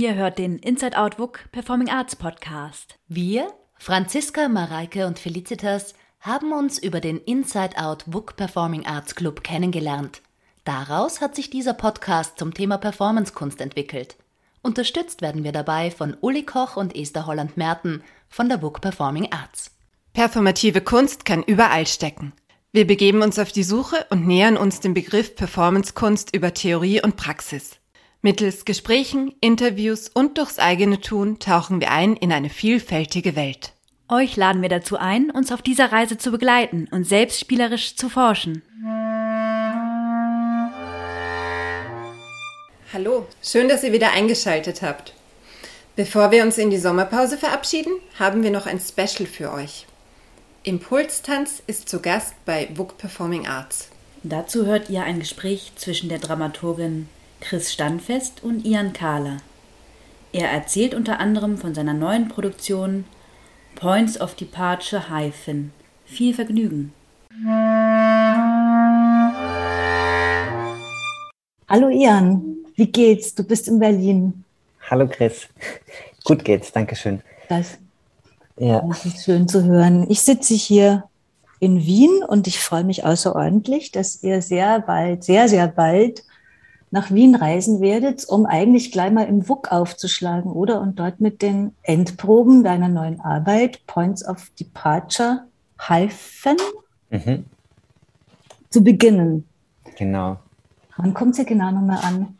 Ihr hört den Inside Out WUK Performing Arts Podcast. Wir, Franziska, Mareike und Felicitas, haben uns über den Inside Out WUK Performing Arts Club kennengelernt. Daraus hat sich dieser Podcast zum Thema Performancekunst entwickelt. Unterstützt werden wir dabei von Uli Koch und Esther Holland-Merten von der WUK Performing Arts. Performative Kunst kann überall stecken. Wir begeben uns auf die Suche und nähern uns dem Begriff Performancekunst über Theorie und Praxis. Mittels Gesprächen, Interviews und durchs eigene Tun tauchen wir ein in eine vielfältige Welt. Euch laden wir dazu ein, uns auf dieser Reise zu begleiten und selbst spielerisch zu forschen. Hallo, schön, dass ihr wieder eingeschaltet habt. Bevor wir uns in die Sommerpause verabschieden, haben wir noch ein Special für euch. Impulstanz ist zu Gast bei WUK Performing Arts. Dazu hört ihr ein Gespräch zwischen der Dramaturgin Chris Standfest und Ian Kahler. Er erzählt unter anderem von seiner neuen Produktion Points of Departure Hyphen. Viel Vergnügen. Hallo Ian, wie geht's? Du bist in Berlin. Hallo Chris. Gut geht's, danke schön. Das, ja. das ist schön zu hören. Ich sitze hier in Wien und ich freue mich außerordentlich, dass ihr sehr bald, sehr, sehr bald nach Wien reisen werdet, um eigentlich gleich mal im WUK aufzuschlagen, oder? Und dort mit den Endproben deiner neuen Arbeit, Points of Departure, Hyphen, mhm. zu beginnen. Genau. Wann kommt ja genau nochmal an?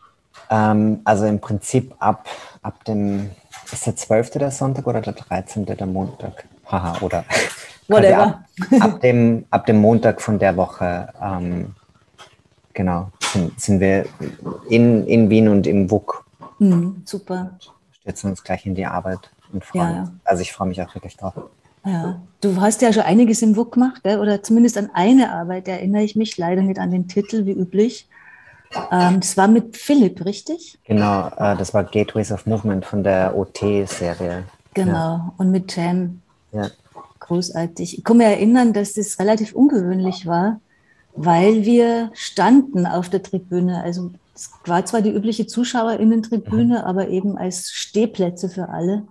Ähm, also im Prinzip ab, ab dem, ist der 12. der Sonntag oder der 13. der Montag? Haha, oder Whatever. Ab, ab, dem, ab dem Montag von der Woche ähm, genau, sind, sind wir in, in Wien und im WUK. Mhm, super. Stürzen uns gleich in die Arbeit und freuen ja. Also ich freue mich auch wirklich drauf. Ja, du hast ja schon einiges im WUK gemacht, oder zumindest an eine Arbeit erinnere ich mich, leider nicht an den Titel wie üblich. Ähm, das war mit Philipp, richtig? Genau, äh, das war Gateways of Movement von der OT-Serie. Genau, ja. und mit Jam. Ja. Großartig. Ich kann mich erinnern, dass das relativ ungewöhnlich war, weil wir standen auf der Tribüne. Also es war zwar die übliche Zuschauerinnentribüne, mhm. aber eben als Stehplätze für alle.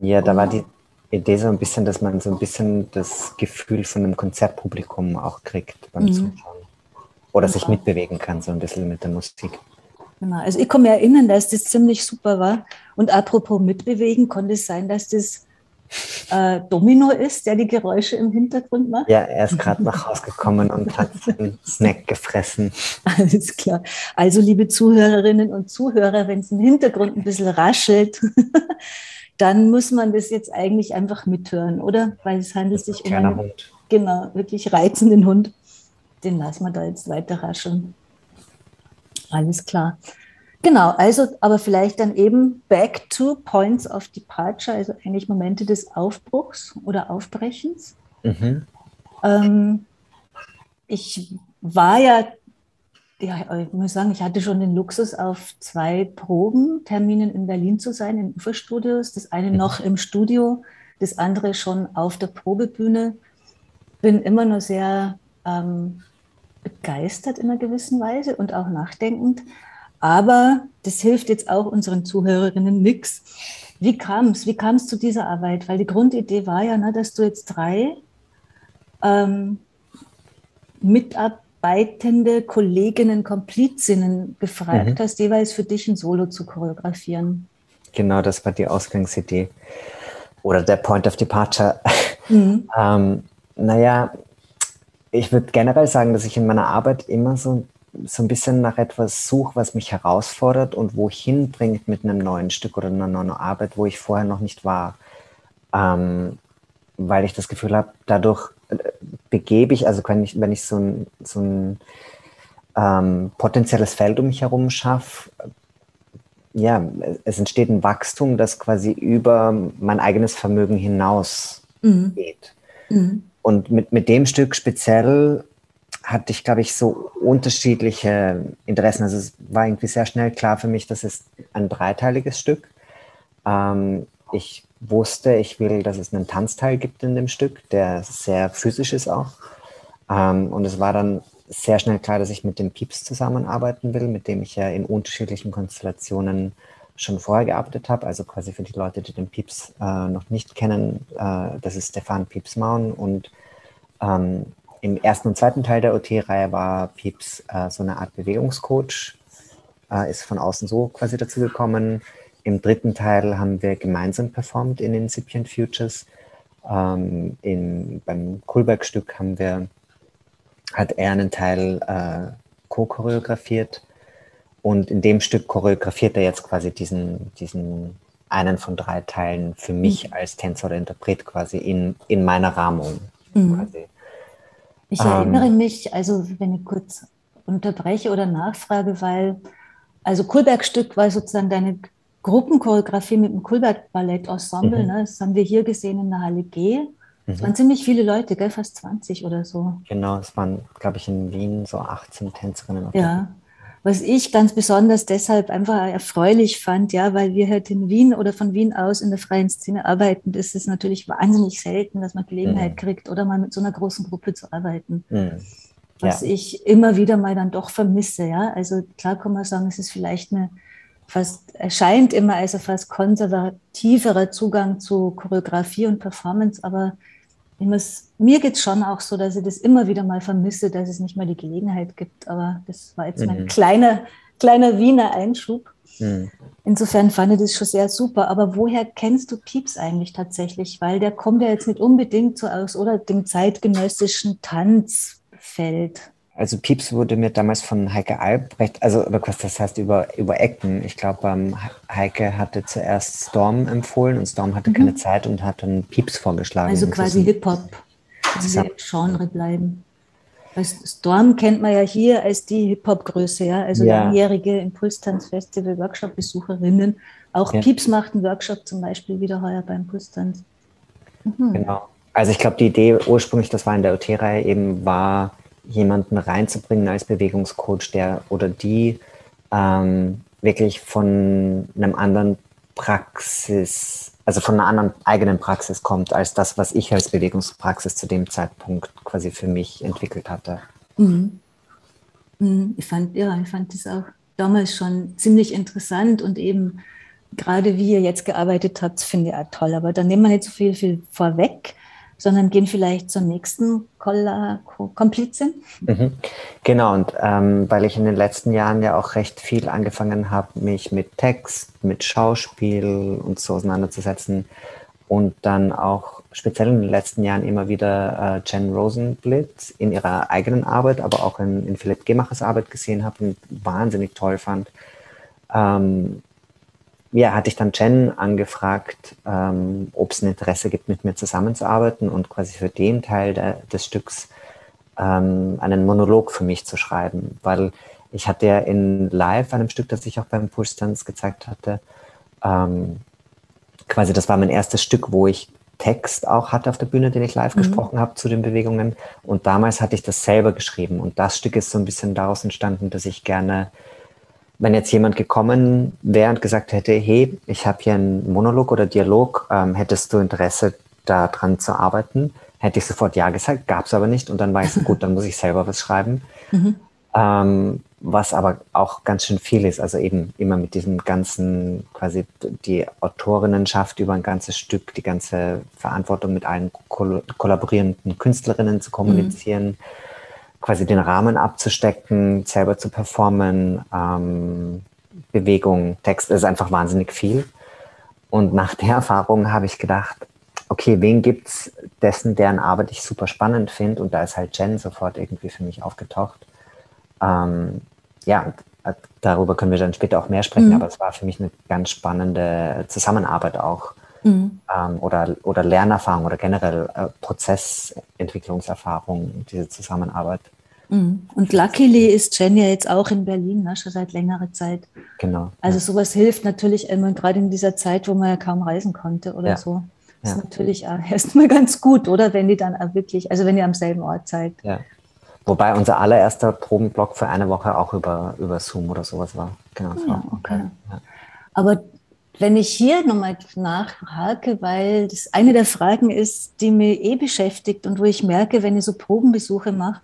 Ja, da war die Idee so ein bisschen, dass man so ein bisschen das Gefühl von einem Konzertpublikum auch kriegt beim mhm. Zuschauen. Oder sich mitbewegen kann, so ein bisschen mit der Musik. Genau. Also ich kann mich erinnern, dass das ziemlich super war. Und apropos mitbewegen, konnte es sein, dass das äh, Domino ist, der die Geräusche im Hintergrund macht? Ja, er ist gerade nach Hause gekommen und hat einen Snack gefressen. Alles klar. Also, liebe Zuhörerinnen und Zuhörer, wenn es im Hintergrund ein bisschen raschelt, dann muss man das jetzt eigentlich einfach mithören, oder? Weil es handelt sich um einen Hund. genau, wirklich reizenden Hund. Den lassen wir da jetzt weiter rascheln. Alles klar. Genau, also aber vielleicht dann eben back to points of departure, also eigentlich Momente des Aufbruchs oder Aufbrechens. Mhm. Ähm, ich war ja, ja, ich muss sagen, ich hatte schon den Luxus, auf zwei Probenterminen in Berlin zu sein, in Uferstudios. Das eine mhm. noch im Studio, das andere schon auf der Probebühne. Bin immer nur sehr ähm, begeistert in einer gewissen Weise und auch nachdenkend. Aber das hilft jetzt auch unseren Zuhörerinnen nix. Wie kam es? Wie kam es zu dieser Arbeit? Weil die Grundidee war ja, ne, dass du jetzt drei ähm, mitarbeitende Kolleginnen, Komplizinnen gefragt mhm. hast, jeweils für dich ein Solo zu choreografieren. Genau, das war die Ausgangsidee. Oder der Point of Departure. Mhm. ähm, naja, ich würde generell sagen, dass ich in meiner Arbeit immer so so ein bisschen nach etwas suche, was mich herausfordert und wo hinbringt mit einem neuen Stück oder einer neuen Arbeit, wo ich vorher noch nicht war. Ähm, weil ich das Gefühl habe, dadurch äh, begebe ich, also wenn ich, wenn ich so ein, so ein ähm, potenzielles Feld um mich herum schaffe, ja, es entsteht ein Wachstum, das quasi über mein eigenes Vermögen hinaus mhm. geht. Mhm. Und mit, mit dem Stück speziell hatte ich, glaube ich, so unterschiedliche Interessen. Also es war irgendwie sehr schnell klar für mich, dass es ein dreiteiliges Stück. Ähm, ich wusste, ich will, dass es einen Tanzteil gibt in dem Stück, der sehr physisch ist auch. Ähm, und es war dann sehr schnell klar, dass ich mit dem Pieps zusammenarbeiten will, mit dem ich ja in unterschiedlichen Konstellationen schon vorher gearbeitet habe. Also quasi für die Leute, die den Pieps äh, noch nicht kennen, äh, das ist Stefan Piepsmaun. Und ähm, im ersten und zweiten Teil der OT-Reihe war Pieps äh, so eine Art Bewegungscoach, äh, ist von außen so quasi dazu gekommen. Im dritten Teil haben wir gemeinsam performt in Incipient Futures. Ähm, in, beim Kulberg-Stück haben wir, hat er einen Teil äh, co-choreografiert und in dem Stück choreografiert er jetzt quasi diesen, diesen einen von drei Teilen für mich mhm. als Tänzer oder Interpret quasi in, in meiner Rahmung. Mhm. Ich erinnere ähm, mich, also wenn ich kurz unterbreche oder nachfrage, weil also Kulberg-Stück war sozusagen deine Gruppenchoreografie mit dem Kulberg-Ballett-Ensemble. Mhm. Ne? Das haben wir hier gesehen in der Halle G. Es mhm. waren ziemlich viele Leute, gell? fast 20 oder so. Genau, es waren, glaube ich, in Wien so 18 Tänzerinnen. Ja, was ich ganz besonders deshalb einfach erfreulich fand, ja, weil wir halt in Wien oder von Wien aus in der freien Szene arbeiten, ist es natürlich wahnsinnig selten, dass man Gelegenheit mhm. kriegt oder mal mit so einer großen Gruppe zu arbeiten. Mhm. Was ja. ich immer wieder mal dann doch vermisse, ja. Also klar kann man sagen, es ist vielleicht eine fast erscheint immer als ein fast konservativerer Zugang zu Choreografie und Performance, aber muss, mir geht es schon auch so, dass ich das immer wieder mal vermisse, dass es nicht mal die Gelegenheit gibt. Aber das war jetzt mhm. mein kleiner, kleiner Wiener Einschub. Mhm. Insofern fand ich das schon sehr super. Aber woher kennst du Pieps eigentlich tatsächlich? Weil der kommt ja jetzt nicht unbedingt so aus oder dem zeitgenössischen Tanzfeld. Also Pieps wurde mir damals von Heike Albrecht, also das heißt über, über Ecken. Ich glaube, ähm, Heike hatte zuerst Storm empfohlen und Storm hatte mhm. keine Zeit und hat dann Pieps vorgeschlagen. Also quasi Hip-Hop, diese Genre bleiben. Storm kennt man ja hier als die Hip-Hop-Größe, ja, also ja. langjährige Impulstanz-Festival-Workshop-Besucherinnen. Auch ja. Pieps macht einen Workshop zum Beispiel wieder heuer beim Impulstanz. Mhm. Genau. Also ich glaube, die Idee ursprünglich, das war in der OT-Reihe eben, war jemanden reinzubringen als Bewegungscoach, der oder die ähm, wirklich von einem anderen Praxis, also von einer anderen eigenen Praxis kommt, als das, was ich als Bewegungspraxis zu dem Zeitpunkt quasi für mich entwickelt hatte. Mhm. Mhm. Ich fand, ja, ich fand das auch damals schon ziemlich interessant und eben gerade wie ihr jetzt gearbeitet habt, finde ich auch toll. Aber dann nehmen wir nicht so viel, viel vorweg sondern gehen vielleicht zur nächsten Komplizin. Mhm. Genau, und ähm, weil ich in den letzten Jahren ja auch recht viel angefangen habe, mich mit Text, mit Schauspiel und so auseinanderzusetzen und dann auch speziell in den letzten Jahren immer wieder äh, Jen Rosenblit in ihrer eigenen Arbeit, aber auch in, in Philipp Gemachers Arbeit gesehen habe und wahnsinnig toll fand, ähm, ja, hatte ich dann Jen angefragt, ähm, ob es ein Interesse gibt, mit mir zusammenzuarbeiten und quasi für den Teil der, des Stücks ähm, einen Monolog für mich zu schreiben, weil ich hatte ja in Live, einem Stück, das ich auch beim Pulstanz gezeigt hatte, ähm, quasi das war mein erstes Stück, wo ich Text auch hatte auf der Bühne, den ich live mhm. gesprochen habe zu den Bewegungen. Und damals hatte ich das selber geschrieben. Und das Stück ist so ein bisschen daraus entstanden, dass ich gerne wenn jetzt jemand gekommen wäre und gesagt hätte, hey, ich habe hier einen Monolog oder Dialog, ähm, hättest du Interesse daran zu arbeiten, hätte ich sofort ja gesagt, gab es aber nicht und dann war ich so gut, dann muss ich selber was schreiben. Mhm. Ähm, was aber auch ganz schön viel ist, also eben immer mit diesem ganzen, quasi die Autorinnenschaft über ein ganzes Stück, die ganze Verantwortung mit allen kollaborierenden Künstlerinnen zu kommunizieren. Mhm quasi den Rahmen abzustecken, selber zu performen, ähm, Bewegung, Text ist einfach wahnsinnig viel. Und nach der Erfahrung habe ich gedacht, okay, wen gibt's dessen, deren Arbeit ich super spannend finde? Und da ist halt Jen sofort irgendwie für mich aufgetaucht. Ähm, ja, darüber können wir dann später auch mehr sprechen, mhm. aber es war für mich eine ganz spannende Zusammenarbeit auch. Mhm. Ähm, oder, oder Lernerfahrung oder generell äh, Prozessentwicklungserfahrung, diese Zusammenarbeit. Mhm. Und luckily ist Jen ja jetzt auch in Berlin, ne, schon seit längerer Zeit. Genau. Also ja. sowas hilft natürlich immer, gerade in dieser Zeit, wo man ja kaum reisen konnte oder ja. so. Das ja. ist natürlich erstmal ganz gut, oder? Wenn die dann auch wirklich, also wenn ihr am selben Ort seid. Ja. Wobei unser allererster Probenblock für eine Woche auch über, über Zoom oder sowas war. Genau. Ja, okay. Aber wenn ich hier nochmal nachhake, weil das eine der Fragen ist, die mir eh beschäftigt und wo ich merke, wenn ich so Probenbesuche mache,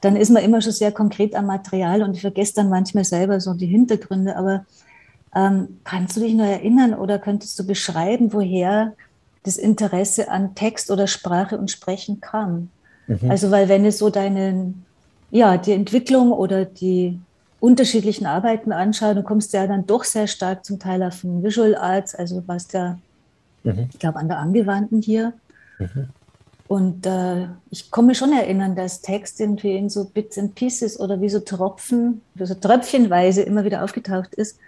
dann ist man immer schon sehr konkret am Material und ich vergesse dann manchmal selber so die Hintergründe. Aber Ähm, kannst du dich noch erinnern oder könntest du beschreiben, woher das Interesse an Text oder Sprache und Sprechen kam? Mhm. Also, weil wenn es so deine, ja, die Entwicklung oder die unterschiedlichen Arbeiten anschaut, du kommst ja dann doch sehr stark zum Teil auf den Visual Arts, also du warst ja, mhm. ich glaube, an der Angewandten hier. Mhm. Und äh, ich mich schon erinnern, dass Text irgendwie in so Bits and Pieces oder wie so Tropfen, so tröpfchenweise immer wieder aufgetaucht ist.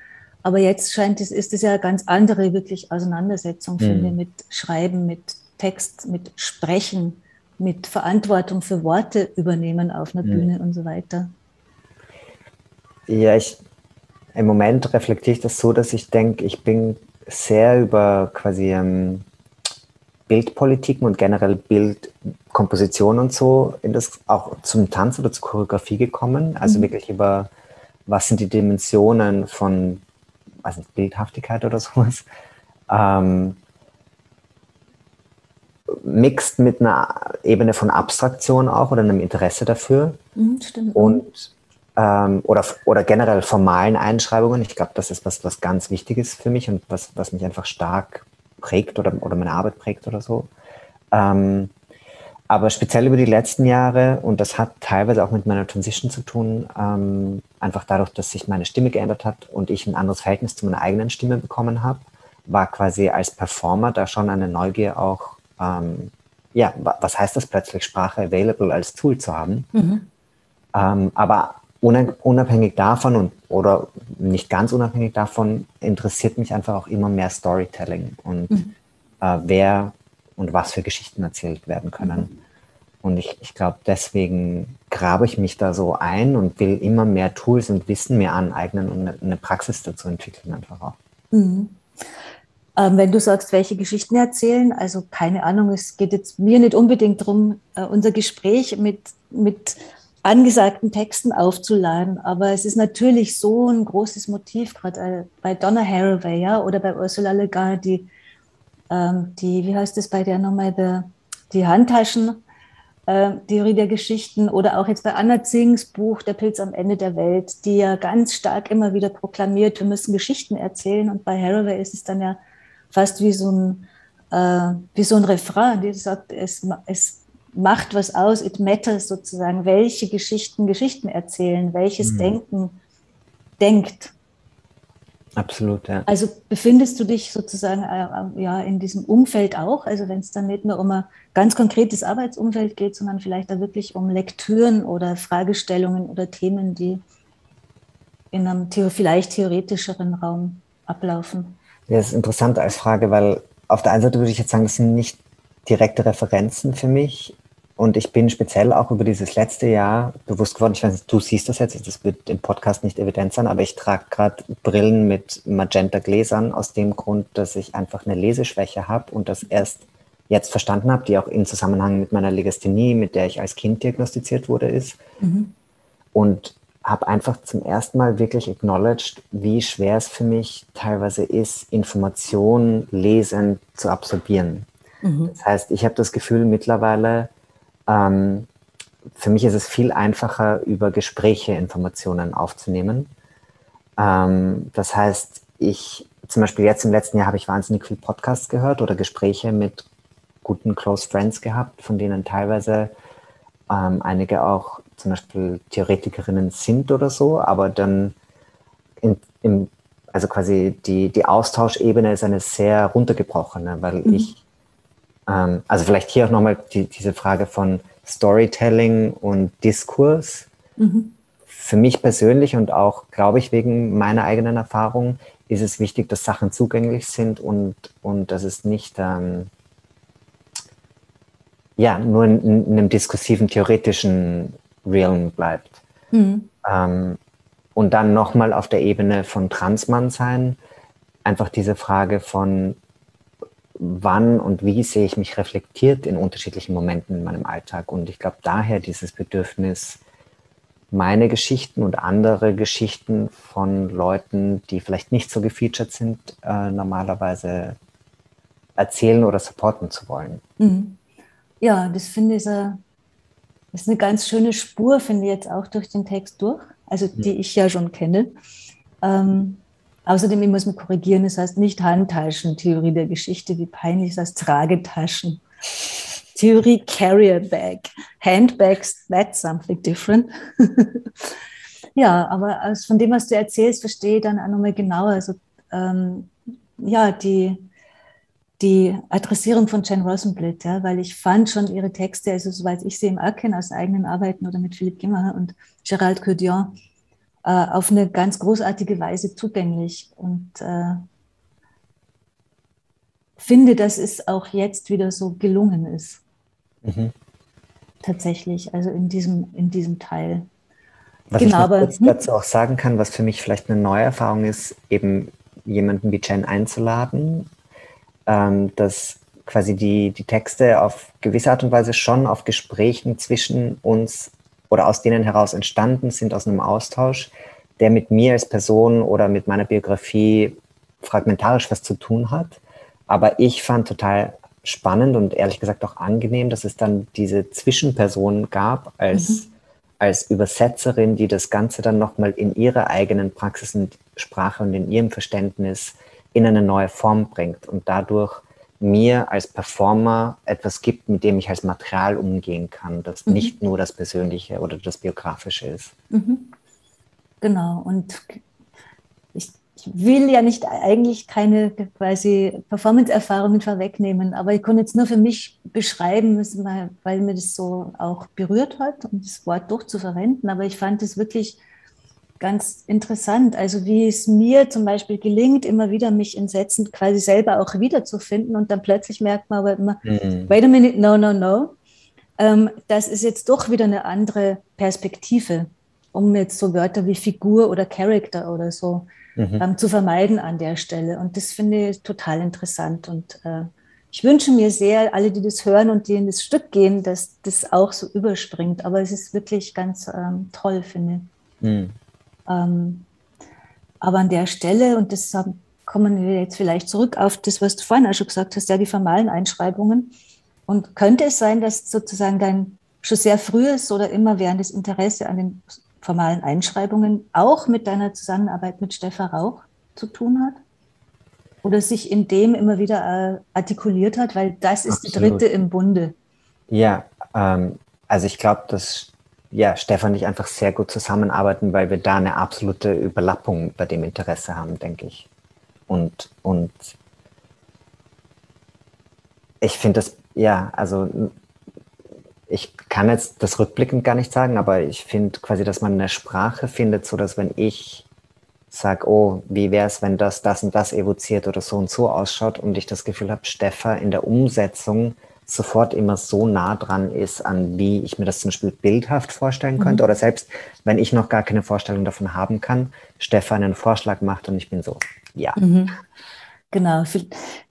Aber jetzt scheint es, ist es ja eine ganz andere wirklich Auseinandersetzung, mhm. finde mit Schreiben, mit Text, mit Sprechen, mit Verantwortung für Worte übernehmen auf einer mhm. Bühne und so weiter. Ja, ich, im Moment reflektiere ich das so, dass ich denke, ich bin sehr über quasi ähm, Bildpolitiken und generell Bildkomposition und so in das auch zum Tanz oder zur Choreografie gekommen. Also mhm. wirklich über was sind die Dimensionen von, nicht, Bildhaftigkeit oder sowas. Ähm, mixt mit einer Ebene von Abstraktion auch oder einem Interesse dafür. Mhm, stimmt. Und ähm, oder, oder generell formalen Einschreibungen. Ich glaube, das ist was, was ganz wichtig ist für mich und was, was mich einfach stark prägt oder, oder meine Arbeit prägt oder so. Ähm, aber speziell über die letzten Jahre, und das hat teilweise auch mit meiner Transition zu tun, ähm, einfach dadurch, dass sich meine Stimme geändert hat und ich ein anderes Verhältnis zu meiner eigenen Stimme bekommen habe, war quasi als Performer da schon eine Neugier auch, ähm, ja, was heißt das plötzlich, Sprache available als Tool zu haben. Mhm. Ähm, aber unabhängig davon und oder nicht ganz unabhängig davon interessiert mich einfach auch immer mehr Storytelling und mhm. äh, wer und was für Geschichten erzählt werden können. Und ich, ich glaube, deswegen grabe ich mich da so ein und will immer mehr Tools und Wissen mir aneignen und eine, eine Praxis dazu entwickeln einfach auch. Mhm. Ähm, wenn du sagst, welche Geschichten erzählen, also keine Ahnung, es geht jetzt mir nicht unbedingt darum, äh, unser Gespräch mit, mit angesagten Texten aufzuladen. Aber es ist natürlich so ein großes Motiv, gerade äh, bei Donna Haraway ja, oder bei Ursula Le Guin, die, ähm, die, wie heißt es bei der nochmal, der, die Handtaschen, äh, Theorie der Geschichten oder auch jetzt bei Anna Zings Buch Der Pilz am Ende der Welt, die ja ganz stark immer wieder proklamiert, wir müssen Geschichten erzählen. Und bei Haraway ist es dann ja fast wie so ein, äh, wie so ein Refrain, die sagt, es, es macht was aus, it matters sozusagen, welche Geschichten Geschichten erzählen, welches mhm. Denken denkt. Absolut, ja. Also befindest du dich sozusagen äh, äh, ja, in diesem Umfeld auch, also wenn es dann nicht nur um ein ganz konkretes Arbeitsumfeld geht, sondern vielleicht da wirklich um Lektüren oder Fragestellungen oder Themen, die in einem vielleicht theoretischeren Raum ablaufen? Ja, das ist interessant als Frage, weil auf der einen Seite würde ich jetzt sagen, das sind nicht direkte Referenzen für mich, und ich bin speziell auch über dieses letzte Jahr bewusst geworden, ich weiß nicht, du siehst das jetzt, das wird im Podcast nicht evident sein, aber ich trage gerade Brillen mit magenta Gläsern aus dem Grund, dass ich einfach eine Leseschwäche habe und das erst jetzt verstanden habe, die auch in Zusammenhang mit meiner Legasthenie, mit der ich als Kind diagnostiziert wurde, ist. Mhm. Und habe einfach zum ersten Mal wirklich acknowledged, wie schwer es für mich teilweise ist, Informationen lesen zu absorbieren. Mhm. Das heißt, ich habe das Gefühl mittlerweile, ähm, für mich ist es viel einfacher, über Gespräche Informationen aufzunehmen. Ähm, das heißt, ich zum Beispiel jetzt im letzten Jahr habe ich wahnsinnig viel Podcasts gehört oder Gespräche mit guten Close Friends gehabt, von denen teilweise ähm, einige auch zum Beispiel Theoretikerinnen sind oder so, aber dann in, im, also quasi die, die Austauschebene ist eine sehr runtergebrochene, weil mhm. ich ähm, also vielleicht hier auch nochmal die, diese Frage von Storytelling und Diskurs. Mhm. Für mich persönlich und auch, glaube ich, wegen meiner eigenen Erfahrung ist es wichtig, dass Sachen zugänglich sind und, und dass es nicht ähm, ja, nur in, in, einem diskursiven, theoretischen Realm bleibt. Mhm. Ähm, und dann nochmal auf der Ebene von Transmann sein, einfach diese Frage von, wann und wie sehe ich mich reflektiert in unterschiedlichen Momenten in meinem Alltag. Und ich glaube, daher dieses Bedürfnis, meine Geschichten und andere Geschichten von Leuten, die vielleicht nicht so gefeatured sind, äh, normalerweise erzählen oder supporten zu wollen. Mhm. Ja, das finde ich eine, das ist eine ganz schöne Spur, finde ich jetzt auch durch den Text durch, also die mhm. ich ja schon kenne. Ähm, Außerdem, ich muss mich korrigieren, es heißt nicht Handtaschen, Theorie der Geschichte, wie peinlich, es heißt Tragetaschen. Theorie Carrier Bag. Handbags, that's something different. ja, aber von dem, was du erzählst, verstehe ich dann auch nochmal genauer. Also, ähm, ja, die, die Adressierung von Jen Rosenblit, ja, weil ich fand schon ihre Texte, also soweit ich sie im auch kenne, aus eigenen Arbeiten oder mit Philippe Gimmer und Gérald Codion, äh, auf eine ganz großartige Weise zugänglich. Und äh, finde, dass es auch jetzt wieder so gelungen ist. Mhm. Tatsächlich, also in diesem, in diesem Teil. Was genau, ich aber, kurz hm? dazu auch sagen kann, was für mich vielleicht eine neue Erfahrung ist, eben jemanden wie Jen einzuladen, ähm, dass quasi die, die Texte auf gewisse Art und Weise schon auf Gesprächen zwischen uns oder aus denen heraus entstanden sind, aus einem Austausch, der mit mir als Person oder mit meiner Biografie fragmentarisch was zu tun hat. Aber ich fand total spannend und ehrlich gesagt auch angenehm, dass es dann diese Zwischenperson gab als, mhm. als Übersetzerin, die das Ganze dann nochmal in ihrer eigenen Praxis und Sprache und in ihrem Verständnis in eine neue Form bringt und dadurch mir als Performer etwas gibt, mit dem ich als Material umgehen kann, das mhm. nicht nur das Persönliche oder das Biografische ist. Mhm. Genau, und will ja nicht eigentlich keine quasi Performance-Erfahrungen vorwegnehmen, aber ich konnte jetzt nur für mich beschreiben, weil mir das so auch berührt hat, um das Wort durchzuverwenden. Aber ich fand es wirklich ganz interessant. Also wie es mir zum Beispiel gelingt, immer wieder mich in Sätzen quasi selber auch wiederzufinden und dann plötzlich merkt man aber immer, mhm. wait a minute, no, no, no. Ähm, das ist jetzt doch wieder eine andere Perspektive, um jetzt so Wörter wie Figur oder Character oder so mhm. ähm, zu vermeiden an der Stelle. Und das finde ich total interessant. Und äh, ich wünsche mir sehr, alle, die das hören und die in das Stück gehen, dass das auch so überspringt. Aber es ist wirklich ganz ähm, toll, finde ich. Mhm. Ähm, aber an der Stelle, und das kommen wir jetzt vielleicht zurück auf das, was du vorhin auch schon gesagt hast, ja, die formalen Einschreibungen. Und könnte es sein, dass sozusagen dein schon sehr frühes oder immer währendes Interesse an den formalen Einschreibungen auch mit deiner Zusammenarbeit mit Stefan Rauch zu tun hat? Oder sich in dem immer wieder äh, artikuliert hat? Weil das ist Absolut. die dritte im Bunde. Ja, ähm, also ich glaube, dass ja, Stefan und ich einfach sehr gut zusammenarbeiten, weil wir da eine absolute Überlappung bei dem Interesse haben, denke ich. Und, und ich finde das, ja, also ich kann jetzt das rückblickend gar nicht sagen, aber ich finde quasi, dass man eine Sprache findet, so dass wenn ich sage, oh, wie wäre es, wenn das, das und das evoziert oder so und so ausschaut und ich das Gefühl habe, Stefan in der Umsetzung sofort immer so nah dran ist, an wie ich mir das zum Beispiel bildhaft vorstellen könnte. Mhm. Oder selbst wenn ich noch gar keine Vorstellung davon haben kann, Stefan einen Vorschlag macht und ich bin so, ja. Mhm. Genau.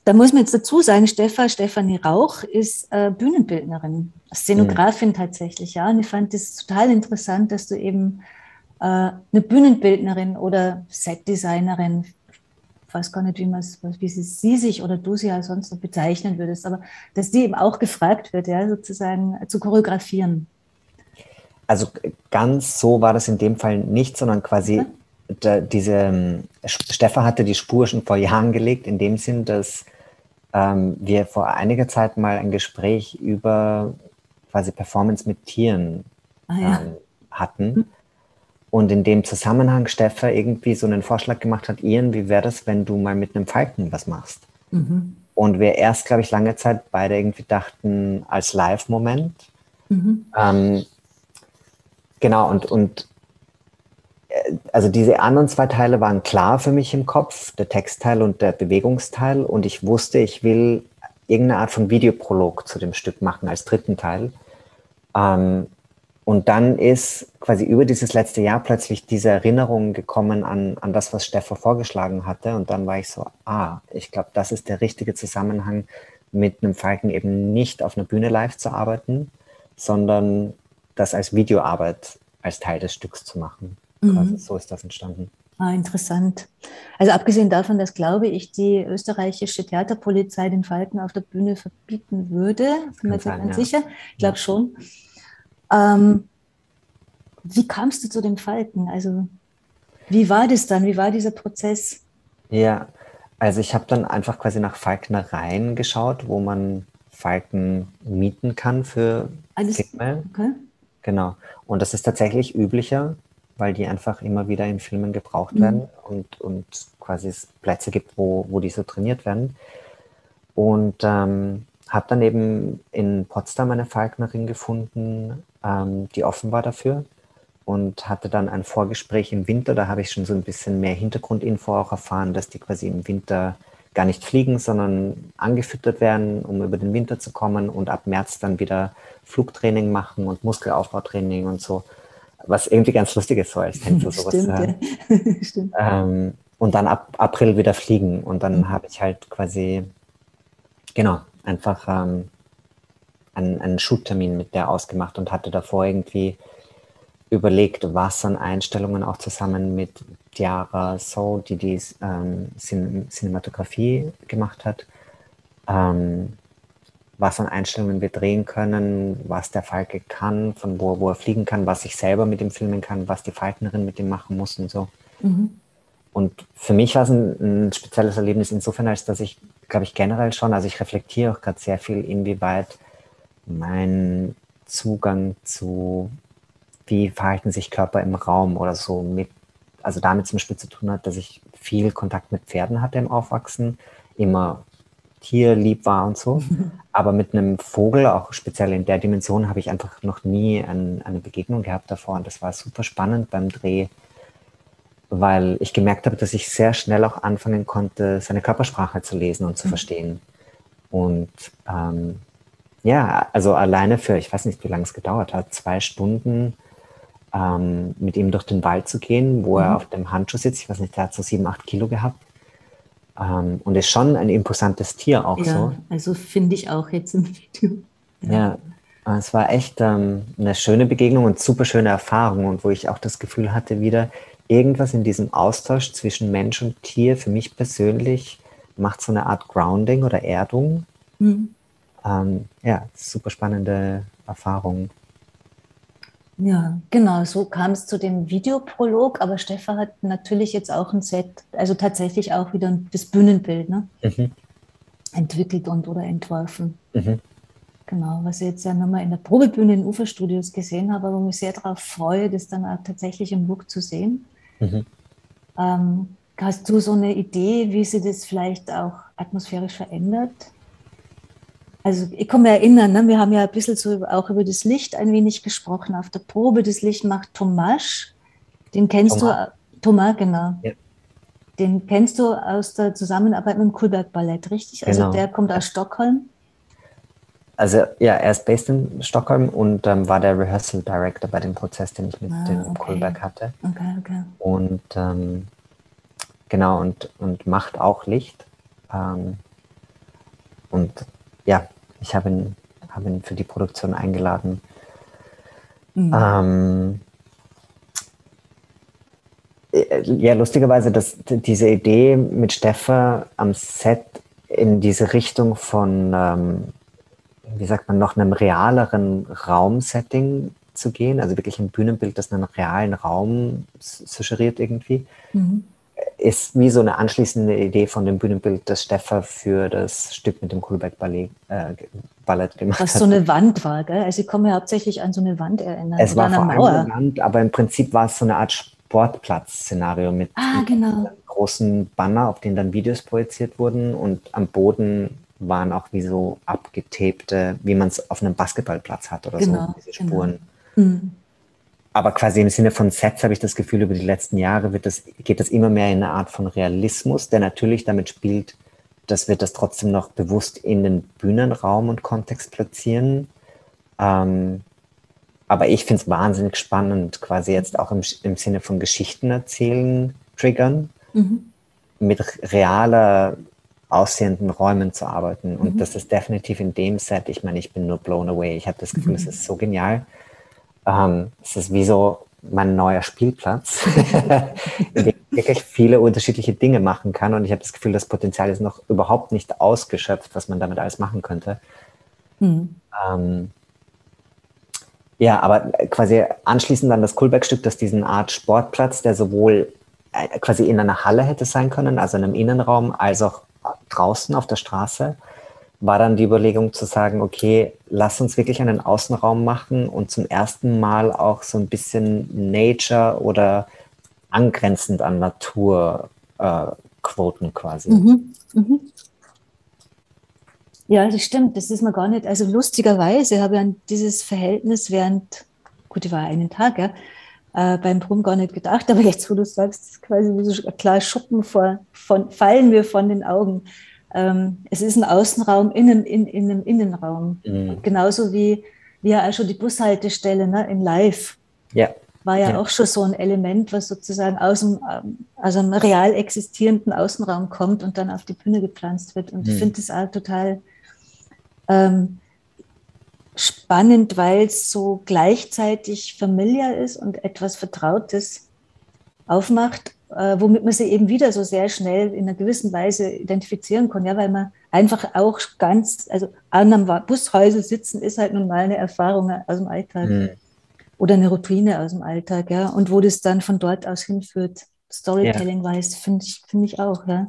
Da muss man jetzt dazu sagen, Stefan, Stefanie Rauch ist äh, Bühnenbildnerin, Szenografin mhm. tatsächlich, ja. Und ich fand es total interessant, dass du eben äh, eine Bühnenbildnerin oder Setdesignerin, weiß gar nicht, wie, wie sie, sie, sich oder du sie ja sonst noch bezeichnen würdest, aber dass die eben auch gefragt wird, ja, sozusagen zu choreografieren. Also ganz so war das in dem Fall nicht, sondern quasi okay da, diese, ähm, Stefan hatte die Spur schon vor Jahren gelegt, in dem Sinn, dass ähm, wir vor einiger Zeit mal ein Gespräch über quasi Performance mit Tieren ah, ja. ähm, hatten. Und in dem Zusammenhang Stefan irgendwie so einen Vorschlag gemacht hat, Ian, wie wäre das, wenn du mal mit einem Falken was machst? Mhm. Und wir erst, glaube ich, lange Zeit beide irgendwie dachten, als Live-Moment. Mhm. Ähm, genau, und, und also diese anderen zwei Teile waren klar für mich im Kopf, der Textteil und der Bewegungsteil. Und ich wusste, ich will irgendeine Art von Videoprolog zu dem Stück machen als dritten Teil. Ähm, und dann ist quasi über dieses letzte Jahr plötzlich diese Erinnerung gekommen an, an das, was Stefan vorgeschlagen hatte. Und dann war ich so, ah, ich glaube, das ist der richtige Zusammenhang, mit einem Falken eben nicht auf einer Bühne live zu arbeiten, sondern das als Videoarbeit als Teil des Stücks zu machen. Mhm. So ist das entstanden. Ah, interessant. Also abgesehen davon, dass, glaube ich, die österreichische Theaterpolizei den Falken auf der Bühne verbieten würde, bin mir jetzt nicht ganz ja. sicher, ich glaube schon. Ähm, wie kamst du zu dem Falken? Also wie war das dann? Wie war dieser Prozess? Ja, also ich habe dann einfach quasi nach Falknereien geschaut, wo man Falken mieten kann für Alles, Filme. Okay. Genau. Und das ist tatsächlich üblicher, weil die einfach immer wieder in Filmen gebraucht mhm. werden und, und quasi es Plätze gibt, wo, wo die so trainiert werden. Und ähm, habe dann eben in Potsdam eine Falknerin gefunden, ähm, die offen war dafür und hatte dann ein Vorgespräch im Winter. Da habe ich schon so ein bisschen mehr Hintergrundinfo auch erfahren, dass die quasi im Winter gar nicht fliegen, sondern angefüttert werden, um über den Winter zu kommen und ab März dann wieder Flugtraining machen und Muskelaufbautraining und so. Was irgendwie ganz lustig ist, so als Tänzer sowas. Stimmt, ja. Stimmt. Ähm, und dann ab April wieder fliegen. Und dann mhm. habe ich halt quasi, genau, einfach ähm, einen, einen Shoottermin mit der ausgemacht und hatte davor irgendwie überlegt, was an Einstellungen auch zusammen mit Diara So, die die ähm, Cin Cinematografie gemacht hat, ähm, was an Einstellungen wir drehen können, was der Falke kann, von wo, wo er fliegen kann, was ich selber mit ihm filmen kann, was die Falknerin mit ihm machen muss und so. Mhm. Und für mich war es ein, ein, spezielles Erlebnis insofern, als dass ich, glaube ich, generell schon, also ich reflektiere auch gerade sehr viel, inwieweit mein Zugang zu, wie verhalten sich Körper im Raum oder so mit, also damit zum Beispiel zu tun hat, dass ich viel Kontakt mit Pferden hatte im Aufwachsen, immer tierlieb war und so. Aber mit einem Vogel, auch speziell in der Dimension, habe ich einfach noch nie ein, eine Begegnung gehabt davor. Und das war super spannend beim Dreh, weil ich gemerkt habe, dass ich sehr schnell auch anfangen konnte, seine Körpersprache zu lesen und zu mhm. verstehen. Und ähm, ja, also alleine für, ich weiß nicht, wie lange es gedauert hat, zwei Stunden ähm, mit ihm durch den Wald zu gehen, wo mhm. er auf dem Handschuh sitzt. Ich weiß nicht, der hat so sieben, acht Kilo gehabt. Ähm, und ist schon ein imposantes Tier auch ja, so. Also finde ich auch jetzt im Video. Ja, ja es war echt ähm, eine schöne Begegnung und super schöne Erfahrung und wo ich auch das Gefühl hatte, wieder irgendwas in diesem Austausch zwischen Mensch und Tier für mich persönlich macht so eine Art Grounding oder Erdung. Mhm ähm, ja, super spannende Erfahrung. Ja, genau, so kam es zu dem Videoprolog, aber Stefan hat natürlich jetzt auch ein Set, also tatsächlich auch wieder das Bühnenbild ne? Mhm. entwickelt und oder entworfen. Mhm. Genau, was ich jetzt ja nochmal in der Probebühne in Uferstudios gesehen habe, aber mich sehr darauf freue, das dann auch tatsächlich im Book zu sehen. Mhm. Ähm, hast du so eine Idee, wie sie das vielleicht auch atmosphärisch verändert? Also ich kann mich erinnern, ne, wir haben ja ein bisschen so auch über das Licht ein wenig gesprochen auf der Probe. Das Licht macht Tomasch. Den kennst Thomas. du, Thomas, genau. Ja. Den kennst du aus der Zusammenarbeit mit dem Kulberg Ballett, richtig? Also genau. der kommt aus Stockholm. Also ja, er ist based in Stockholm und ähm, war der Rehearsal Director bei dem Prozess, den ich mit ah, dem okay. Kohlberg hatte. Okay, okay. Und ähm, genau, und, und macht auch Licht. Ähm, und ja, ich habe ihn, hab ihn für die Produktion eingeladen. Mhm. Ähm, äh, ja, lustigerweise, dass diese Idee mit Steffer am Set in diese Richtung von, ähm, wie sagt man, noch einem realeren Raumsetting zu gehen, also wirklich ein Bühnenbild, das einen realen Raum suggeriert irgendwie. Mhm ist wie so eine anschließende Idee von dem Bühnenbild, das Steffer für das Stück mit dem Kulbeck Ballett, äh, Ballett gemacht Was hat. so eine Wand war, gell? Also ich komme mir hauptsächlich an so eine Wand erinnern. Es war vor allem eine Wand, aber im Prinzip war es so eine Art Sportplatz-Szenario mit ah, genau. einem großen Banner, auf denen dann Videos projiziert wurden und am Boden waren auch wie so abgetapte, wie man es auf einem Basketballplatz hat oder genau, so, diese Spuren. Genau. Mhm aber quasi im Sinne von Sets habe ich das Gefühl, über die letzten Jahre wird das, geht das immer mehr in eine Art von Realismus, der natürlich damit spielt, dass wir das trotzdem noch bewusst in den Bühnenraum und Kontext platzieren. Ähm, aber ich finde es wahnsinnig spannend, quasi jetzt auch im, im Sinne von Geschichten erzählen, triggern, mhm. mit realer aussehenden Räumen zu arbeiten. Und mhm. das ist definitiv in dem Set, ich meine, ich bin nur blown away. Ich habe das Gefühl, mhm. es ist so genial. Ähm, es ist wie so mein neuer Spielplatz, in dem ich wirklich viele unterschiedliche Dinge machen kann. Und ich habe das Gefühl, das Potenzial ist noch überhaupt nicht ausgeschöpft, was man damit alles machen könnte. Mhm. Ähm, ja, aber quasi anschließend an das Kulbeck-Stück, das diesen Art Sportplatz, der sowohl äh, quasi in einer Halle hätte sein können, also in einem Innenraum, als auch draußen auf der Straße, war dann die Überlegung zu sagen, okay, lass uns wirklich einen Außenraum machen und zum ersten Mal auch so ein bisschen Nature oder angrenzend an Natur äh, quoten quasi. Mhm. Mhm. Ja, das stimmt. Das ist mir gar nicht. Also lustigerweise habe ich an dieses Verhältnis während, gut, ich war einen Tag, ja, äh, beim Drum gar nicht gedacht, aber jetzt, wo du sagst, quasi wie so klar Schuppen vor, von, fallen mir von den Augen. Ähm, es ist ein Außenraum in einem, in, in einem Innenraum. Mhm. Genauso wie, wie ja auch schon die Bushaltestelle ne, in Live. Ja. War ja, ja, auch schon so ein Element, was sozusagen aus dem, aus einem real existierenden Außenraum kommt und dann auf die Bühne gepflanzt wird. Und mhm. ich finde das auch total ähm, spannend, weil es so gleichzeitig familiar ist und etwas Vertrautes aufmacht, äh, womit man sie eben wieder so sehr schnell in einer gewissen Weise identifizieren kann, ja, weil man einfach auch ganz, also an einem Bushäusel sitzen ist halt nun mal eine Erfahrung aus dem Alltag mhm. oder eine Routine aus dem Alltag, ja, und wo das dann von dort aus hinführt, Storytelling-wise, finde ich, finde ich auch, ja.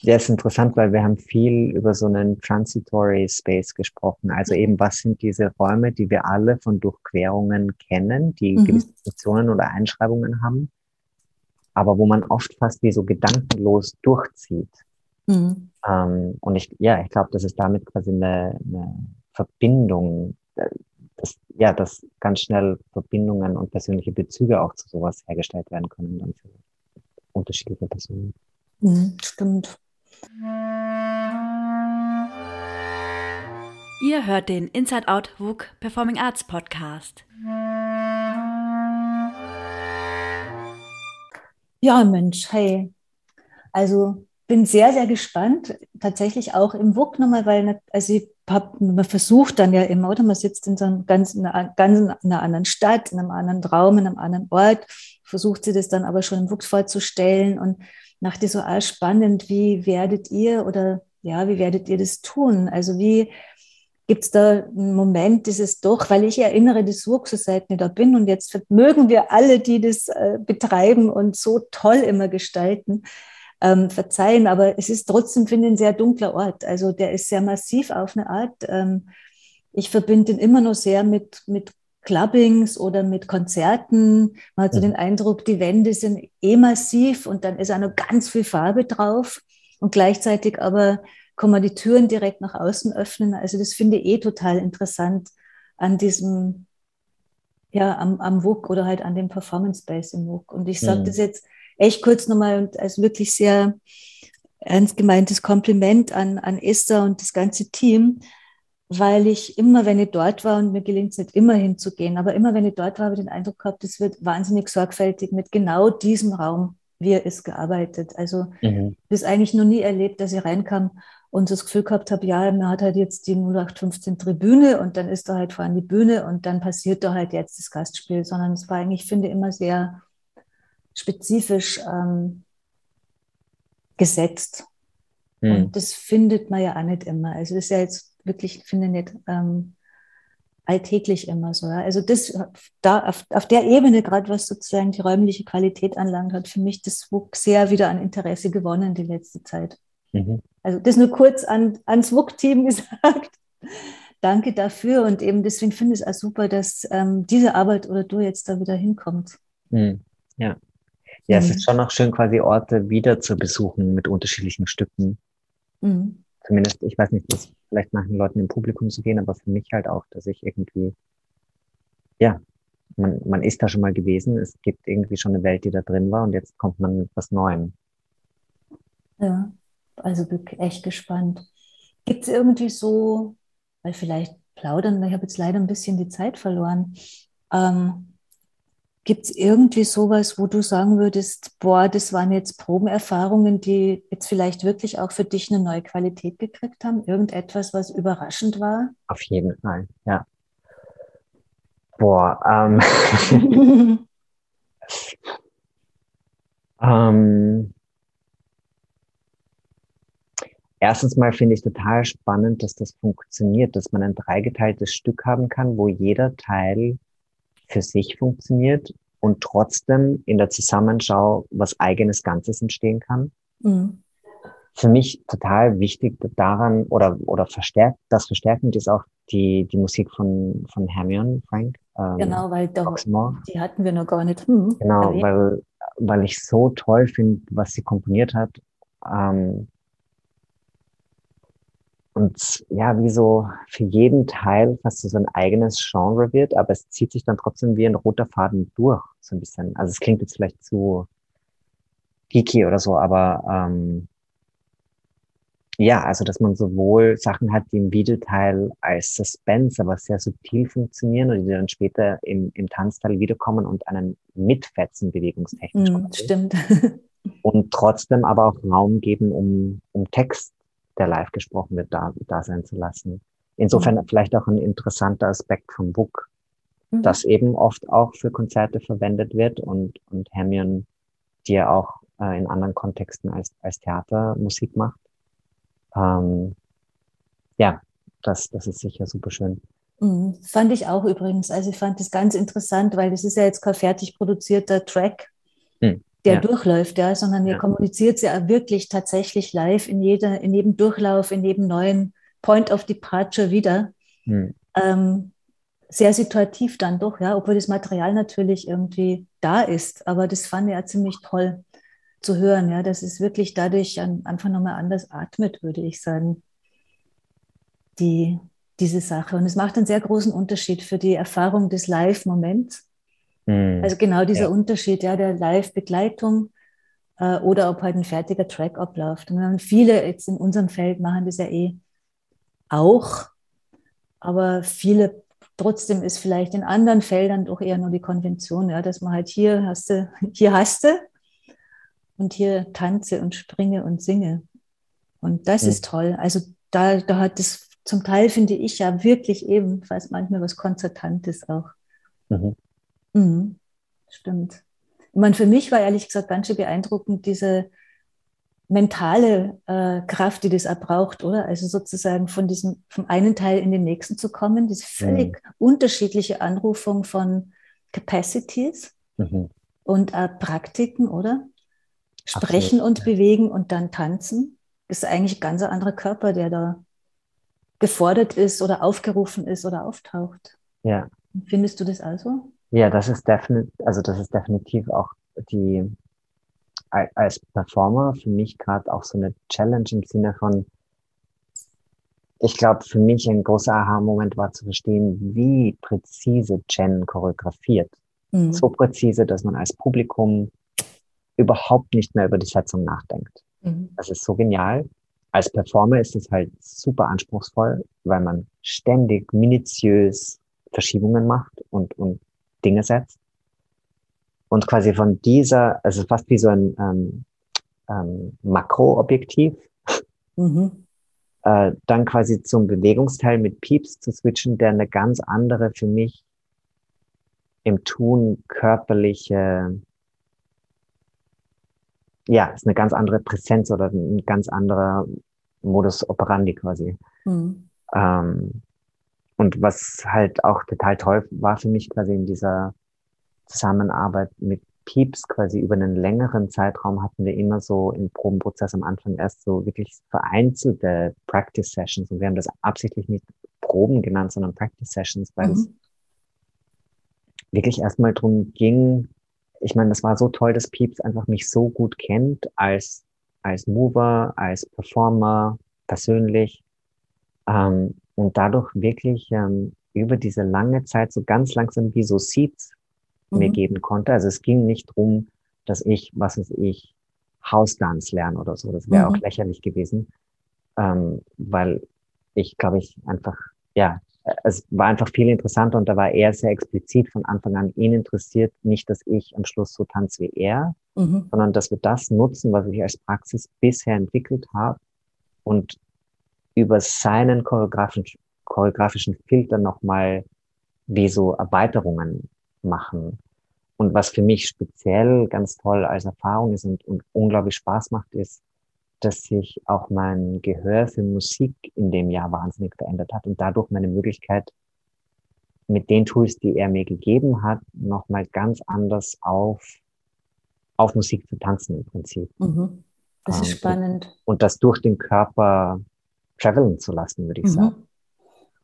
Ja, ist interessant, weil wir haben viel über so einen Transitory Space gesprochen. Also eben, was sind diese Räume, die wir alle von Durchquerungen kennen, die mhm. gewisse Funktionen oder Einschreibungen haben, aber wo man oft fast wie so gedankenlos durchzieht. Mhm. Ähm, und ich, ja, ich glaube, das ist damit quasi eine, eine Verbindung, äh, dass, ja, dass ganz schnell Verbindungen und persönliche Bezüge auch zu sowas hergestellt werden können dann für unterschiedliche Personen. Mhm, stimmt. Ihr hört den Inside Out WUK Performing Arts Podcast. Ja, Mensch, hey. Also bin sehr, sehr gespannt. Tatsächlich auch im WUK nochmal, weil also ich hab, man versucht dann ja immer, oder man sitzt in so einem ganz, in einer, ganz in einer anderen Stadt, in einem anderen Raum, in einem anderen Ort, versucht sie das dann aber schon im WUK vorzustellen und dachte so, ah, spannend, wie werdet ihr oder ja, wie werdet ihr das tun? Also wie gibt es da einen Moment, dieses doch, weil ich erinnere, das Work Society da bin und jetzt mögen wir alle, die das äh, betreiben und so toll immer gestalten, ähm, verzeihen, aber es ist trotzdem, finde ich, ein sehr dunkler Ort. Also der ist sehr massiv auf eine Art. Ähm, ich verbinde ihn immer noch sehr mit, mit Clubbings oder mit Konzerten. Man hat so den Eindruck, die Wände sind eh massiv und dann ist auch noch ganz viel Farbe drauf und gleichzeitig aber kann man die Türen direkt nach außen öffnen. Also das finde ich eh total interessant an diesem, ja, am, am WUK oder halt an dem Performance Space im WUK. Und ich sage mhm. das jetzt echt kurz nochmal und als wirklich sehr ernst gemeintes Kompliment an, an Esther und das ganze Team, weil ich immer, wenn ich dort war, und mir gelingt es nicht immer hinzugehen, aber immer, wenn ich dort war, habe ich den Eindruck gehabt, es wird wahnsinnig sorgfältig mit genau diesem Raum, wie er ist, gearbeitet. Also mhm. das eigentlich noch nie erlebt, dass ich reinkam und das Gefühl gehabt habe, ja, man hat halt jetzt die 0815 Tribüne und dann ist da halt vorhin die Bühne und dann passiert da halt jetzt das Gastspiel, sondern es war eigentlich, finde ich, immer sehr spezifisch ähm, gesetzt. Mhm. Und das findet man ja auch nicht immer. Also das ist ja jetzt wirklich, finde ich, nicht ähm, alltäglich immer so. Ja. Also das da auf, auf der Ebene, gerade was sozusagen die räumliche Qualität anlangt, hat für mich das sehr wieder an Interesse gewonnen die letzte Zeit. Mhm. Also das nur kurz an, ans WUK-Team gesagt. Danke dafür und eben deswegen finde ich es auch super, dass ähm, diese Arbeit oder du jetzt da wieder hinkommt. Mhm. Ja. Ja, mhm. es ist schon auch schön, quasi Orte wieder zu besuchen mit unterschiedlichen Stücken. Mhm zumindest, ich weiß nicht, was vielleicht manchen Leuten im Publikum zu gehen, aber für mich halt auch, dass ich irgendwie, ja, man, man ist da schon mal gewesen, es gibt irgendwie schon eine Welt, die da drin war und jetzt kommt man mit was Neuem. Ja, also bin echt gespannt. Gibt es irgendwie so, weil vielleicht plaudern, ich habe jetzt leider ein bisschen die Zeit verloren, ähm, Gibt es irgendwie sowas, wo du sagen würdest, boah, das waren jetzt Probenerfahrungen, die jetzt vielleicht wirklich auch für dich eine neue Qualität gekriegt haben? Irgendetwas, was überraschend war? Auf jeden Fall, ja. Boah, ähm. ähm Erstens mal finde ich total spannend, dass das funktioniert, dass man ein dreigeteiltes Stück haben kann, wo jeder Teil für sich funktioniert und trotzdem in der Zusammenschau was eigenes Ganzes entstehen kann. Mhm. Für mich total wichtig daran oder, oder verstärkt, das verstärkend ist auch die, die Musik von, von Hermione Frank. Ähm, genau, weil da, die hatten wir noch gar nicht. Hm, genau, weil, weil ich so toll finde, was sie komponiert hat. Ähm, und ja, wie so für jeden Teil fast so ein eigenes Genre wird, aber es zieht sich dann trotzdem wie ein roter Faden durch, so ein bisschen. Also es klingt jetzt vielleicht zu geeky oder so, aber ähm, ja, also dass man sowohl Sachen hat, die im Videoteil als Suspense, aber sehr subtil funktionieren und die dann später im, im Tanzteil wiederkommen und einen mitfetzen bewegungstechnisch. Mm, stimmt. und trotzdem aber auch Raum geben, um, um Text der live gesprochen wird, da, da sein zu lassen. Insofern mhm. vielleicht auch ein interessanter Aspekt vom Book, mhm. das eben oft auch für Konzerte verwendet wird und, und Hermione, die ja auch äh, in anderen Kontexten als, als Theater Musik macht. Ähm, ja, das, das ist sicher super schön. Mhm. Fand ich auch übrigens. Also ich fand das ganz interessant, weil das ist ja jetzt kein fertig produzierter Track, hm der ja. durchläuft, ja, sondern ihr ja. kommuniziert ja wirklich tatsächlich live in, jeder, in jedem Durchlauf, in jedem neuen Point of Departure wieder. Hm. Ähm, sehr situativ dann doch, ja, obwohl das Material natürlich irgendwie da ist. Aber das fand ich ja ziemlich toll zu hören, ja, dass es wirklich dadurch einfach nochmal anders atmet, würde ich sagen, die, diese Sache. Und es macht einen sehr großen Unterschied für die Erfahrung des Live-Moments Mhm. Also genau dieser ja. Unterschied ja, der Live-Begleitung äh, oder ob halt ein fertiger Track abläuft. Und viele jetzt in unserem Feld machen das ja eh auch, aber viele trotzdem ist vielleicht in anderen Feldern doch eher nur die Konvention, ja, dass man halt hier hast du, hier hast du und hier tanze und springe und singe. Und das mhm. ist toll. Also da, da hat es zum Teil, finde ich, ja wirklich ebenfalls manchmal was Konzertantes auch. Mhm. Mhm. Stimmt. Ich meine, für mich war ehrlich gesagt ganz schön beeindruckend diese mentale äh, Kraft, die das auch braucht, oder? Also sozusagen von diesem, vom einen Teil in den nächsten zu kommen, diese völlig mhm. unterschiedliche Anrufung von Capacities mhm. und äh, Praktiken, oder? Sprechen Absolut. und bewegen und dann tanzen. Das ist eigentlich ein ganz anderer Körper, der da gefordert ist oder aufgerufen ist oder auftaucht. Ja. Findest du das also? Ja, das ist definitiv, also das ist definitiv auch die als Performer für mich gerade auch so eine Challenge im Sinne von, ich glaube, für mich ein großer Aha-Moment war zu verstehen, wie präzise Jen choreografiert. Mhm. So präzise, dass man als Publikum überhaupt nicht mehr über die Setzung nachdenkt. Mhm. Das ist so genial. Als Performer ist es halt super anspruchsvoll, weil man ständig minutiös Verschiebungen macht und, und Dinge setzt. Und quasi von dieser, also fast wie so ein ähm, ähm, Makroobjektiv, mhm. äh, dann quasi zum Bewegungsteil mit Pieps zu switchen, der eine ganz andere für mich im Tun körperliche, ja, ist eine ganz andere Präsenz oder ein ganz anderer Modus operandi quasi. Mhm. Ähm, und was halt auch total toll war für mich quasi in dieser Zusammenarbeit mit Pieps quasi über einen längeren Zeitraum hatten wir immer so im Probenprozess am Anfang erst so wirklich vereinzelte Practice Sessions und wir haben das absichtlich nicht Proben genannt, sondern Practice Sessions, weil mhm. es wirklich erstmal drum ging, ich meine, das war so toll, dass Pieps einfach mich so gut kennt als, als Mover, als Performer, persönlich. Ähm, und dadurch wirklich ähm, über diese lange Zeit so ganz langsam wie so Seeds mhm. mir geben konnte. Also es ging nicht drum, dass ich, was weiß ich, House-Dance lerne oder so. Das wäre mhm. auch lächerlich gewesen, ähm, weil ich glaube ich einfach, ja, es war einfach viel interessanter und da war er sehr explizit von Anfang an ihn interessiert, nicht, dass ich am Schluss so tanze wie er, mhm. sondern dass wir das nutzen, was ich als Praxis bisher entwickelt habe und über seinen choreografischen, choreografischen Filter nochmal wie so Erweiterungen machen. Und was für mich speziell ganz toll als Erfahrung ist und, und unglaublich Spaß macht, ist, dass sich auch mein Gehör für Musik in dem Jahr wahnsinnig verändert hat und dadurch meine Möglichkeit, mit den Tools, die er mir gegeben hat, nochmal ganz anders auf, auf Musik zu tanzen im Prinzip. Mhm. Das ist spannend. Und, und, das durch den Körper travelen zu lassen, würde ich mhm. sagen.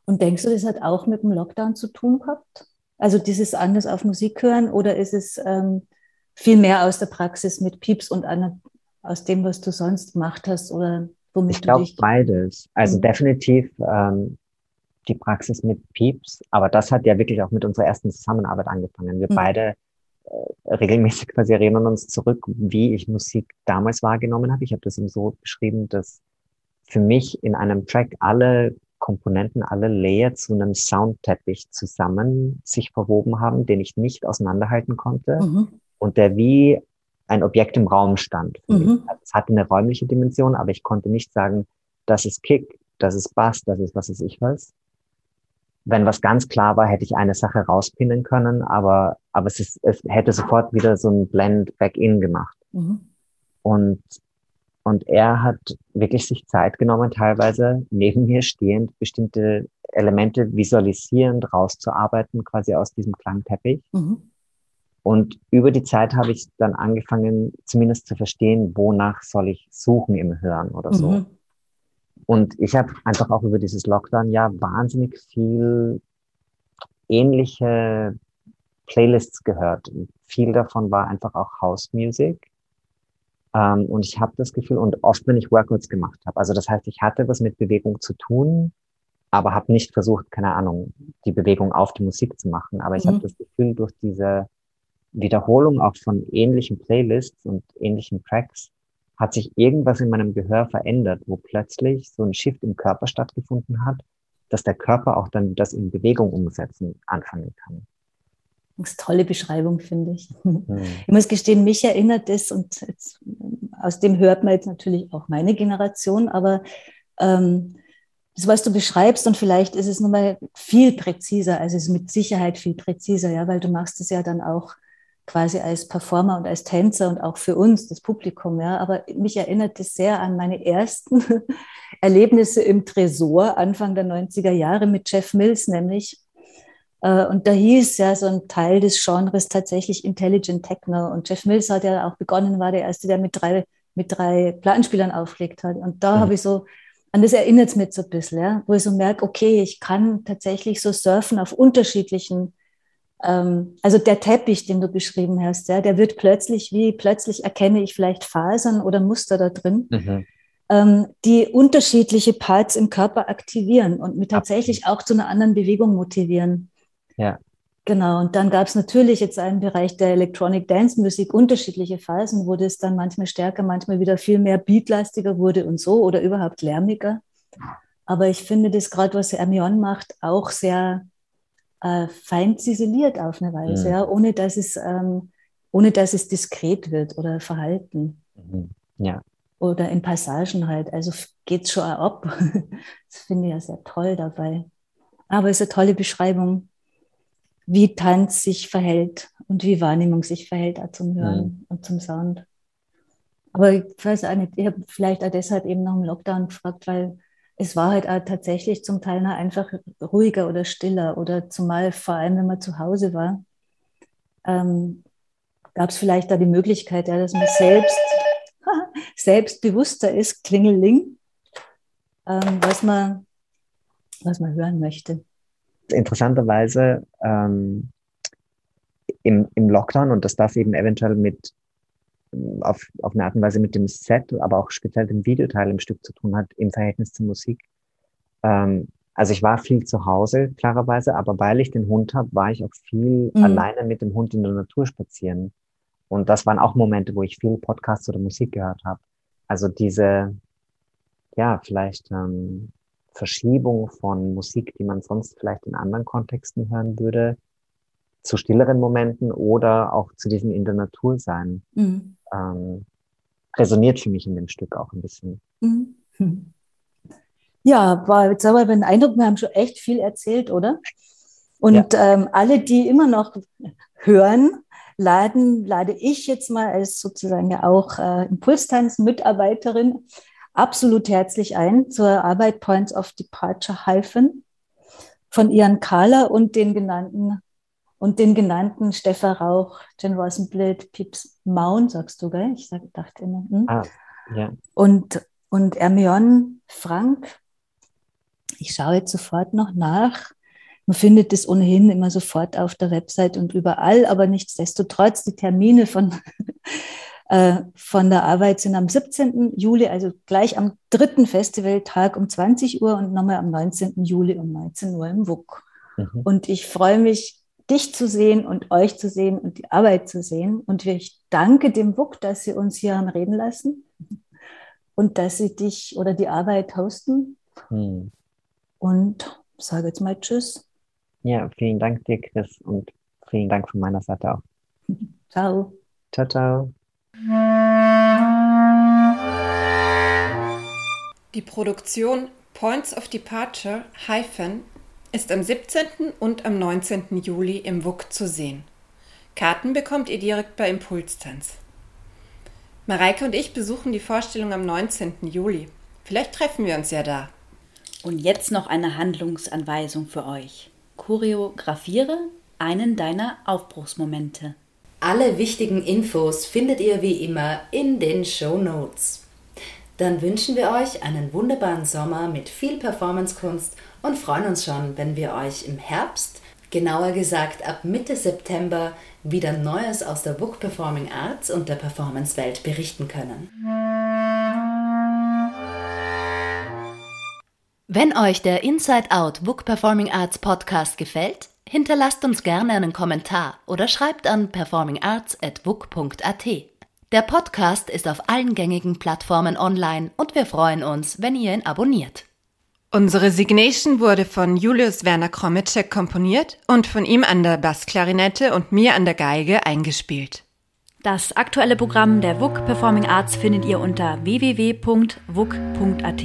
Und denkst du, das hat auch mit dem Lockdown zu tun gehabt? Also dieses anders auf Musik hören oder ist es ähm, viel mehr aus der Praxis mit Pieps und an, aus dem, was du sonst gemacht hast oder womit ich du dich... beides. Also mhm. definitiv ähm, die Praxis mit Pieps, aber das hat ja wirklich auch mit unserer ersten Zusammenarbeit angefangen. Wir mhm. beide äh, regelmäßig quasi erinnern uns zurück, wie ich Musik damals wahrgenommen habe. Ich habe das ihm so beschrieben, dass für mich in einem Track alle Komponenten, alle Layer zu einem Soundteppich zusammen sich verwoben haben, den ich nicht auseinanderhalten konnte mhm. und der wie ein Objekt im Raum stand. Mhm. Es hatte eine räumliche Dimension, aber ich konnte nicht sagen, das ist Kick, das ist Bass, das ist was ist ich was. Wenn was ganz klar war, hätte ich eine Sache rauspinnen können, aber, aber es, ist, es hätte sofort wieder so ein Blend back-in gemacht. Mhm. Und und er hat wirklich sich Zeit genommen, teilweise neben mir stehend bestimmte Elemente visualisierend rauszuarbeiten, quasi aus diesem Klangteppich. Mhm. Und über die Zeit habe ich dann angefangen, zumindest zu verstehen, wonach soll ich suchen im Hören oder so. Mhm. Und ich habe einfach auch über dieses Lockdown-Jahr wahnsinnig viel ähnliche Playlists gehört. viel davon war einfach auch House Music. Ähm, und ich habe das Gefühl, und oft, wenn ich Workouts gemacht habe, also das heißt, ich hatte was mit Bewegung zu tun, aber habe nicht versucht, keine Ahnung, die Bewegung auf die Musik zu machen. Aber ich mhm. habe das Gefühl, durch diese Wiederholung auch von ähnlichen Playlists und ähnlichen Tracks hat sich irgendwas in meinem Gehör verändert, wo plötzlich so ein Shift im Körper stattgefunden hat, dass der Körper auch dann das in Bewegung umsetzen anfangen kann. Das ist eine tolle Beschreibung, finde ich. Mhm. Ich muss gestehen, mich erinnert das und jetzt, aus dem hört man jetzt natürlich auch meine Generation, aber ähm, das, was du beschreibst und vielleicht ist es nochmal viel präziser, also es ist mit Sicherheit viel präziser, ja, weil du machst es ja dann auch quasi als Performer und als Tänzer und auch für uns, das Publikum, ja. Aber mich erinnert es sehr an meine ersten Erlebnisse im Tresor Anfang der 90er Jahre mit Jeff Mills, nämlich äh, und da hieß ja so ein Teil des Genres tatsächlich Intelligent Techno. Und Jeff Mills hat ja auch begonnen, war der Erste, der mit drei, mit drei Plattenspielern aufgelegt hat. Und da mhm. habe ich so, an das erinnert es mich so ein bisschen, ja, wo ich so merke, okay, ich kann tatsächlich so surfen auf unterschiedlichen, ähm, also der Teppich, den du beschrieben hast, ja, der wird plötzlich, wie plötzlich erkenne ich vielleicht Fasern oder Muster da drin. Mhm ähm, die unterschiedliche Parts im Körper aktivieren und mich tatsächlich auch zu einer anderen Bewegung motivieren. Ja. Genau, und dann gab es natürlich jetzt einen Bereich der Electronic Dance Musik, unterschiedliche Phasen, wo das dann manchmal stärker, manchmal wieder viel mehr beatlastiger wurde und so oder überhaupt lärmiger. Aber ich finde das gerade, was Hermione macht, auch sehr äh, fein ziseliert auf eine Weise, mhm. ja, ohne dass es, ähm, ohne dass es diskret wird oder verhalten. Mhm. Ja. Oder in Passagen halt. Also geht es schon ab. das finde ich ja sehr toll dabei. Aber es ist eine tolle Beschreibung wie Tanz sich verhält und wie Wahrnehmung sich verhält auch zum Hören mhm. und zum Sound. Aber ich weiß auch nicht, ich habe vielleicht auch deshalb eben nach dem Lockdown gefragt, weil es war halt auch tatsächlich zum Teil einfach ruhiger oder stiller oder zumal vor allem, wenn man zu Hause war, ähm, gab es vielleicht da die Möglichkeit, ja, dass man selbst selbstbewusster ist, Klingeling, ähm, was, man, was man hören möchte interessanterweise ähm, im, im Lockdown, und das darf eben eventuell mit auf, auf eine Art und Weise mit dem Set, aber auch speziell dem Videoteil im Stück zu tun hat, im Verhältnis zur Musik. Ähm, also ich war viel zu Hause, klarerweise, aber weil ich den Hund habe, war ich auch viel mhm. alleine mit dem Hund in der Natur spazieren. Und das waren auch Momente, wo ich viel Podcasts oder Musik gehört habe. Also diese, ja, vielleicht ähm, Verschiebung von Musik, die man sonst vielleicht in anderen Kontexten hören würde, zu stilleren Momenten oder auch zu diesem in der Natur sein, mhm. ähm, resoniert für mich in dem Stück auch ein bisschen. Mhm. Ja, war, jetzt haben wir den Eindruck, wir haben schon echt viel erzählt, oder? Und ja. ähm, alle, die immer noch hören, laden, lade ich jetzt mal als sozusagen ja auch äh, Impulstanz-Mitarbeiterin absolut herzlich ein zur Arbeit Points of Departure hyphen von Ian Kahler und den genannten und den genannten Stefan Rauch, Jen Rosenblit, Pips Maun, sagst du, gell? Ich sag, dachte immer. Hm? Ah, ja. Und, und Ermion Frank. Ich schaue jetzt sofort noch nach. Man findet es ohnehin immer sofort auf der Website und überall, aber nichtsdestotrotz die Termine von, äh, von der Arbeit sind am 17. Juli, also gleich am dritten Festivaltag um 20 Uhr und nochmal am 19. Juli um 19 Uhr im WUK. Mhm. Und ich freue mich, dich zu sehen und euch zu sehen und die Arbeit zu sehen. Und ich danke dem WUK, dass sie uns hier haben reden lassen und dass sie dich oder die Arbeit hosten. Mhm. Und sage jetzt mal Tschüss. Ja, vielen Dank dir, Chris, und vielen Dank von meiner Seite auch. Ciao. Ciao, ciao. Die Produktion Points of Departure Hyphen ist am 17. und am 19. Juli im WUK zu sehen. Karten bekommt ihr direkt bei Impulstanz. Mareike und ich besuchen die Vorstellung am 19. Juli. Vielleicht treffen wir uns ja da. Und jetzt noch eine Handlungsanweisung für euch. Choreografiere einen deiner Aufbruchsmomente. Alle wichtigen Infos findet ihr wie immer in den Show Notes. Dann wünschen wir euch einen wunderbaren Sommer mit viel Performancekunst und freuen uns schon, wenn wir euch im Herbst, genauer gesagt ab Mitte September, wieder Neues aus der Book Performing Arts und der Performance-Welt berichten können. Wenn euch der Inside Out Book Performing Arts Podcast gefällt, hinterlasst uns gerne einen Kommentar oder schreibt an performingarts.book.at. Der Podcast ist auf allen gängigen Plattformen online und wir freuen uns, wenn ihr ihn abonniert. Unsere Signation wurde von Julius Werner Kromitschek komponiert und von ihm an der Bassklarinette und mir an der Geige eingespielt. Das aktuelle Programm der WUK Performing Arts findet ihr unter www.wuk.at.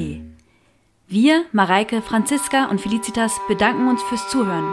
Wir, Mareike, Franziska und Felicitas bedanken uns fürs Zuhören.